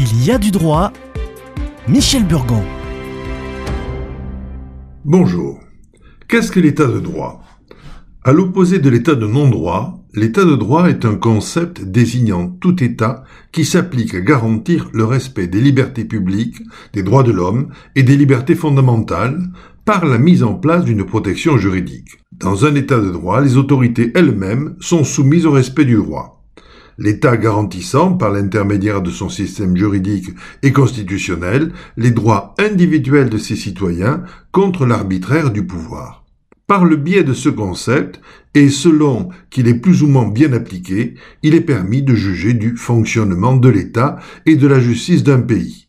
Il y a du droit. Michel Burgon. Bonjour. Qu'est-ce que l'état de droit? À l'opposé de l'état de non-droit, l'état de droit est un concept désignant tout état qui s'applique à garantir le respect des libertés publiques, des droits de l'homme et des libertés fondamentales par la mise en place d'une protection juridique. Dans un état de droit, les autorités elles-mêmes sont soumises au respect du droit l'État garantissant, par l'intermédiaire de son système juridique et constitutionnel, les droits individuels de ses citoyens contre l'arbitraire du pouvoir. Par le biais de ce concept, et selon qu'il est plus ou moins bien appliqué, il est permis de juger du fonctionnement de l'État et de la justice d'un pays.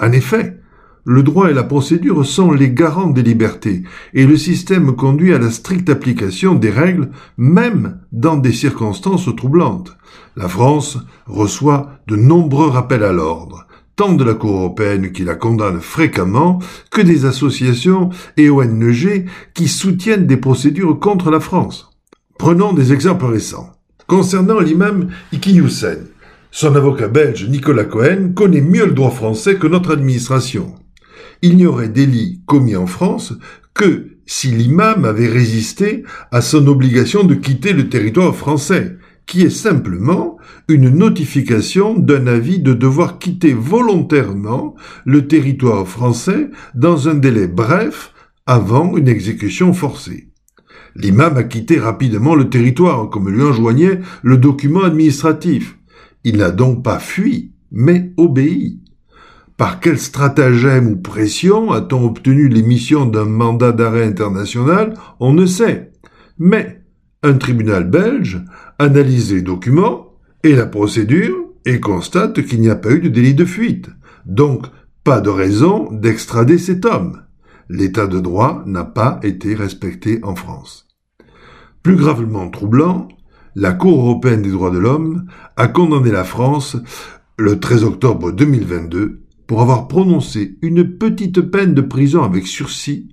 En effet, le droit et la procédure sont les garants des libertés, et le système conduit à la stricte application des règles, même dans des circonstances troublantes. La France reçoit de nombreux rappels à l'ordre, tant de la Cour européenne qui la condamne fréquemment, que des associations et ONG qui soutiennent des procédures contre la France. Prenons des exemples récents. Concernant l'imam Iki Youssen, son avocat belge Nicolas Cohen connaît mieux le droit français que notre administration il n'y aurait délit commis en France que si l'imam avait résisté à son obligation de quitter le territoire français, qui est simplement une notification d'un avis de devoir quitter volontairement le territoire français dans un délai bref avant une exécution forcée. L'imam a quitté rapidement le territoire, comme lui enjoignait le document administratif. Il n'a donc pas fui, mais obéi. Par quel stratagème ou pression a-t-on obtenu l'émission d'un mandat d'arrêt international? On ne sait. Mais un tribunal belge analyse les documents et la procédure et constate qu'il n'y a pas eu de délit de fuite. Donc, pas de raison d'extrader cet homme. L'état de droit n'a pas été respecté en France. Plus gravement troublant, la Cour européenne des droits de l'homme a condamné la France le 13 octobre 2022 pour avoir prononcé une petite peine de prison avec sursis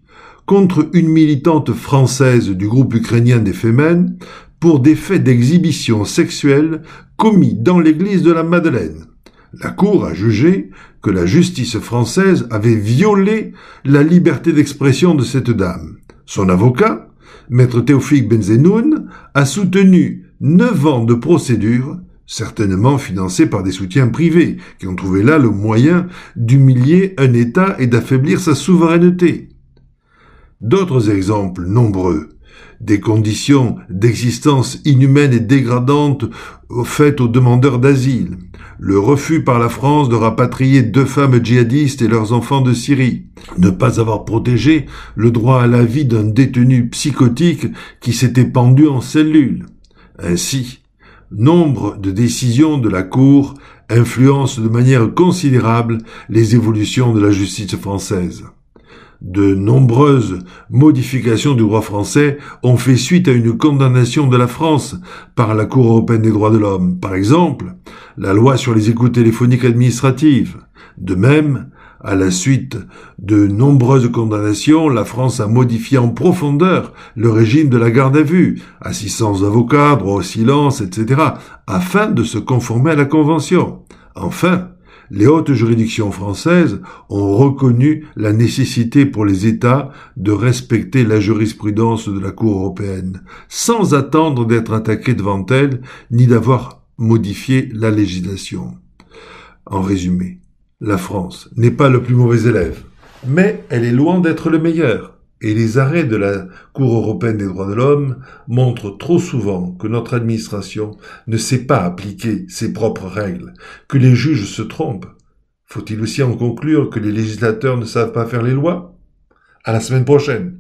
contre une militante française du groupe ukrainien des Femen pour des faits d'exhibition sexuelle commis dans l'église de la Madeleine. La Cour a jugé que la justice française avait violé la liberté d'expression de cette dame. Son avocat, maître Théophile Benzenoun, a soutenu neuf ans de procédure certainement financés par des soutiens privés, qui ont trouvé là le moyen d'humilier un État et d'affaiblir sa souveraineté. D'autres exemples nombreux, des conditions d'existence inhumaines et dégradantes faites aux demandeurs d'asile, le refus par la France de rapatrier deux femmes djihadistes et leurs enfants de Syrie, ne pas avoir protégé le droit à la vie d'un détenu psychotique qui s'était pendu en cellule. Ainsi, nombre de décisions de la Cour influencent de manière considérable les évolutions de la justice française. De nombreuses modifications du droit français ont fait suite à une condamnation de la France par la Cour européenne des droits de l'homme. Par exemple, la loi sur les écoutes téléphoniques administratives. De même, à la suite de nombreuses condamnations, la France a modifié en profondeur le régime de la garde à vue, assistance d'avocats, droit au silence, etc., afin de se conformer à la Convention. Enfin, les hautes juridictions françaises ont reconnu la nécessité pour les États de respecter la jurisprudence de la Cour européenne, sans attendre d'être attaqués devant elle, ni d'avoir modifié la législation. En résumé, la France n'est pas le plus mauvais élève, mais elle est loin d'être le meilleur. Et les arrêts de la Cour européenne des droits de l'homme montrent trop souvent que notre administration ne sait pas appliquer ses propres règles, que les juges se trompent. Faut-il aussi en conclure que les législateurs ne savent pas faire les lois? À la semaine prochaine